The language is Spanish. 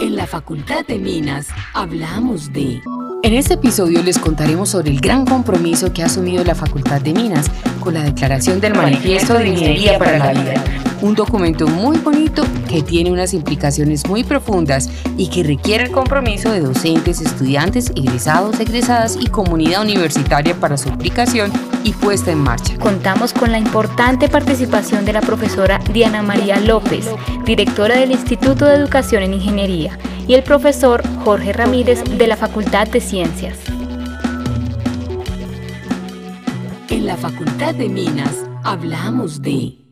En la Facultad de Minas hablamos de... En este episodio les contaremos sobre el gran compromiso que ha asumido la Facultad de Minas con la Declaración del Manifiesto de Ingeniería para la Vida. Un documento muy bonito que tiene unas implicaciones muy profundas y que requiere el compromiso de docentes, estudiantes, egresados, egresadas y comunidad universitaria para su aplicación y puesta en marcha. Contamos con la importante participación de la profesora Diana María López, directora del Instituto de Educación en Ingeniería, y el profesor Jorge Ramírez de la Facultad de Ciencias. En la Facultad de Minas hablamos de